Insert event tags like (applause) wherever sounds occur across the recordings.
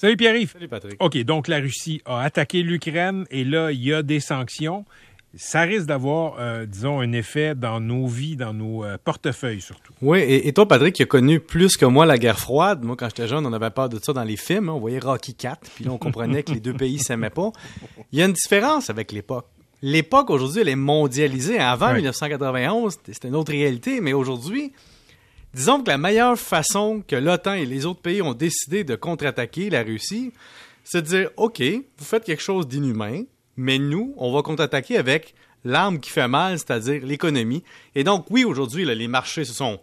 Salut Pierre-Yves. Salut Patrick. OK, donc la Russie a attaqué l'Ukraine et là, il y a des sanctions. Ça risque d'avoir, euh, disons, un effet dans nos vies, dans nos euh, portefeuilles surtout. Oui, et, toi, Patrick, qui a connu plus que moi la guerre froide. Moi, quand j'étais jeune, on avait peur de ça dans les films. Hein. On voyait Rocky 4, puis là, on comprenait que les deux pays s'aimaient pas. Il y a une différence avec l'époque. L'époque, aujourd'hui, elle est mondialisée. Avant 1991, c'était une autre réalité, mais aujourd'hui, Disons que la meilleure façon que l'OTAN et les autres pays ont décidé de contre-attaquer la Russie, c'est de dire OK, vous faites quelque chose d'inhumain, mais nous, on va contre-attaquer avec l'arme qui fait mal, c'est-à-dire l'économie. Et donc, oui, aujourd'hui, les marchés se sont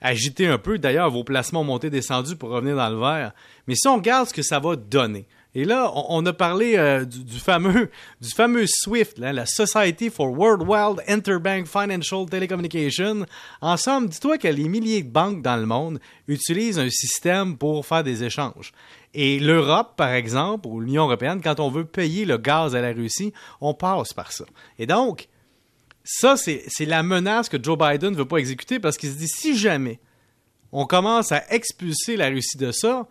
agités un peu. D'ailleurs, vos placements ont monté descendu pour revenir dans le vert. Mais si on regarde ce que ça va donner, et là, on, a parlé euh, du, fameux, du fameux SWIFT, la Society for Worldwide Interbank Financial Telecommunication. En somme, dis-toi que les milliers de banques dans le monde utilisent un système pour faire des échanges. Et l'Europe, par exemple, ou l'Union européenne, quand on veut payer le gaz à la Russie, on passe par ça. Et donc, ça, c'est la menace que Joe Biden ne veut pas exécuter parce qu'il se dit si jamais on commence à expulser la Russie de ça,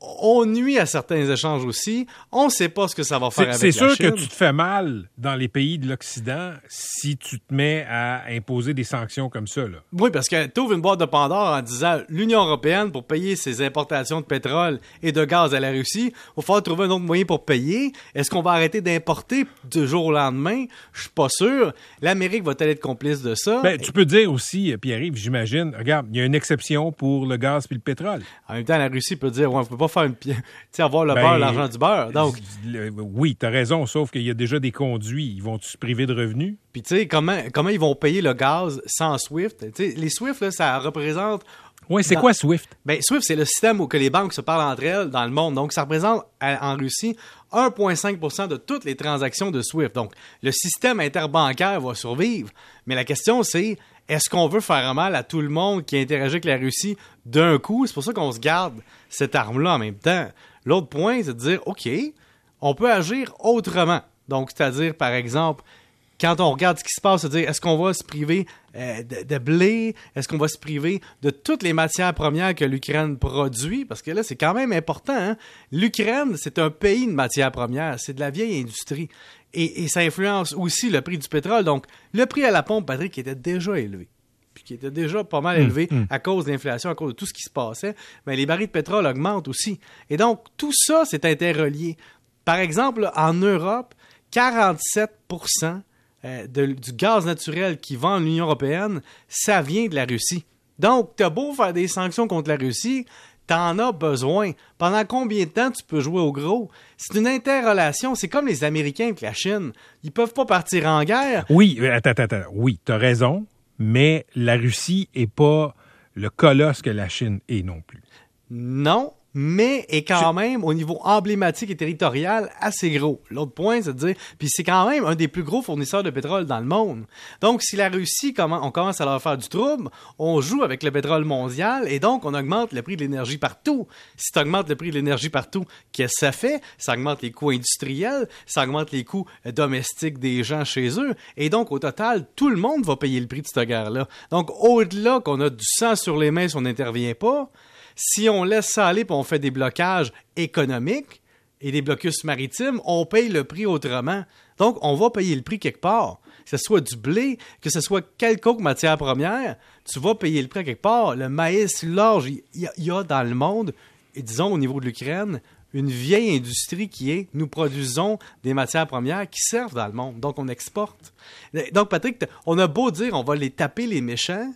on nuit à certains échanges aussi. On ne sait pas ce que ça va faire avec C'est sûr que tu te fais mal dans les pays de l'Occident si tu te mets à imposer des sanctions comme ça. Là. Oui, parce que tu ouvres une boîte de Pandore en disant l'Union européenne, pour payer ses importations de pétrole et de gaz à la Russie, il va falloir trouver un autre moyen pour payer. Est-ce qu'on va arrêter d'importer du jour au lendemain? Je suis pas sûr. L'Amérique va-t-elle être complice de ça? Ben, tu peux dire aussi, Pierre-Yves, j'imagine, regarde, il y a une exception pour le gaz et le pétrole. En même temps, la Russie peut dire, ouais, on peut pas faire une (laughs) sais, avoir le ben, beurre, l'argent du beurre. Donc, oui, tu as raison, sauf qu'il y a déjà des conduits. Ils vont se priver de revenus? Puis, tu sais, comment, comment ils vont payer le gaz sans SWIFT? les SWIFT, là, ça représente. Oui, c'est quoi SWIFT? Ben, SWIFT, c'est le système où que les banques se parlent entre elles dans le monde. Donc, ça représente en Russie 1,5% de toutes les transactions de SWIFT. Donc, le système interbancaire va survivre. Mais la question, c'est est-ce qu'on veut faire mal à tout le monde qui interagit avec la Russie d'un coup? C'est pour ça qu'on se garde cette arme-là en même temps. L'autre point, c'est de dire, OK, on peut agir autrement. Donc, c'est-à-dire, par exemple, quand on regarde ce qui se passe, c'est dire, est-ce qu'on va se priver euh, de, blé? Est-ce qu'on va se priver de toutes les matières premières que l'Ukraine produit? Parce que là, c'est quand même important. Hein? L'Ukraine, c'est un pays de matières premières. C'est de la vieille industrie. Et, ça influence aussi le prix du pétrole. Donc, le prix à la pompe, Patrick, était déjà élevé. Puis qui était déjà pas mal hum, élevé hum. à cause de l'inflation, à cause de tout ce qui se passait. Mais les barils de pétrole augmentent aussi. Et donc, tout ça, c'est interrelié. Par exemple, en Europe, 47% euh, du gaz naturel qui vend en Union européenne, ça vient de la Russie. Donc, tu as beau faire des sanctions contre la Russie, t'en as besoin. Pendant combien de temps tu peux jouer au gros? C'est une interrelation. C'est comme les Américains avec la Chine. Ils peuvent pas partir en guerre. Oui, euh, attends, attends, attends. Oui, t'as raison, mais la Russie est pas le colosse que la Chine est non plus. Non, mais est quand même au niveau emblématique et territorial assez gros. L'autre point, c'est de dire, puis c'est quand même un des plus gros fournisseurs de pétrole dans le monde. Donc, si la Russie, on commence à leur faire du trouble, on joue avec le pétrole mondial et donc on augmente le prix de l'énergie partout. Si tu augmentes le prix de l'énergie partout, qu'est-ce que ça fait? Ça augmente les coûts industriels, ça augmente les coûts domestiques des gens chez eux. Et donc, au total, tout le monde va payer le prix de cette guerre-là. Donc, au-delà qu'on a du sang sur les mains si on n'intervient pas, si on laisse ça aller et on fait des blocages économiques et des blocus maritimes, on paye le prix autrement. Donc, on va payer le prix quelque part. Que ce soit du blé, que ce soit quelconque matière première, tu vas payer le prix quelque part. Le maïs, l'orge, il y, a dans le monde, et disons au niveau de l'Ukraine, une vieille industrie qui est nous produisons des matières premières qui servent dans le monde. Donc, on exporte. Donc, Patrick, on a beau dire on va les taper les méchants,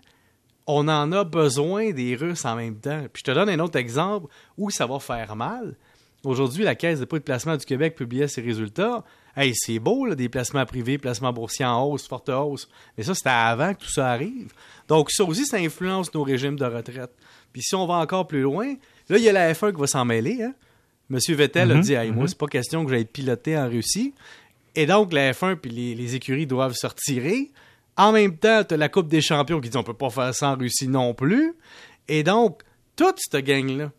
on en a besoin des Russes en même temps. Puis je te donne un autre exemple où ça va faire mal. Aujourd'hui, la Caisse de dépôt de placement du Québec publiait ses résultats. Hey, c'est beau, là, des placements privés, placements boursiers en hausse, forte hausse. Mais ça, c'était avant que tout ça arrive. Donc, ça aussi, ça influence nos régimes de retraite. Puis si on va encore plus loin, là, il y a la F1 qui va s'en mêler. Hein? Monsieur Vettel a mhm, dit hey, Moi, mhm. c'est pas question que j'aille piloter en Russie. Et donc, la F1 puis les, les écuries doivent se retirer. En même temps, tu la Coupe des champions qui dit on peut pas faire ça en Russie non plus. Et donc, toute cette gang-là,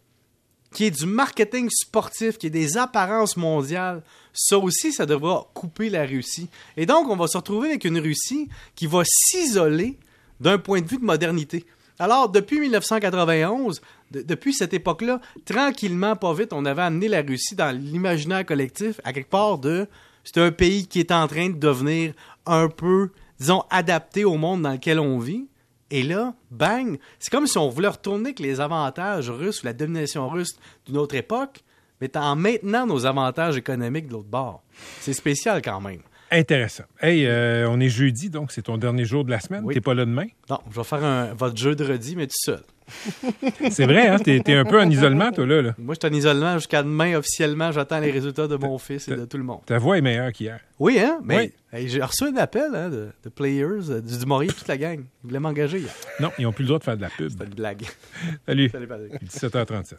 qui est du marketing sportif, qui est des apparences mondiales, ça aussi, ça devra couper la Russie. Et donc, on va se retrouver avec une Russie qui va s'isoler d'un point de vue de modernité. Alors, depuis 1991, de- depuis cette époque-là, tranquillement, pas vite, on avait amené la Russie dans l'imaginaire collectif, à quelque part de. C'est un pays qui est en train de devenir un peu, disons, adapté au monde dans lequel on vit. Et là, bang, c'est comme si on voulait retourner avec les avantages russes ou la domination russe d'une autre époque, mais en maintenant nos avantages économiques de l'autre bord. C'est spécial quand même. Intéressant. Hey, euh, on est jeudi, donc c'est ton dernier jour de la semaine. Oui. T'es pas là demain? Non, je vais faire un, votre jeu de redis, mais tout seul. C'est vrai, hein? T'es, t'es un peu en isolement, toi, là. là. Moi, je suis en isolement jusqu'à demain officiellement. J'attends les résultats de mon fils et de tout le monde. Ta voix est meilleure qu'hier. Oui, hein? Mais hey, j'ai reçu un appel hein, de, de players, euh, du Maurice, toute la gang. Ils voulaient m'engager hier. Non, ils n'ont plus le droit de faire de la pub. C'était une blague. Salut. Salut, Patrick. 17h37.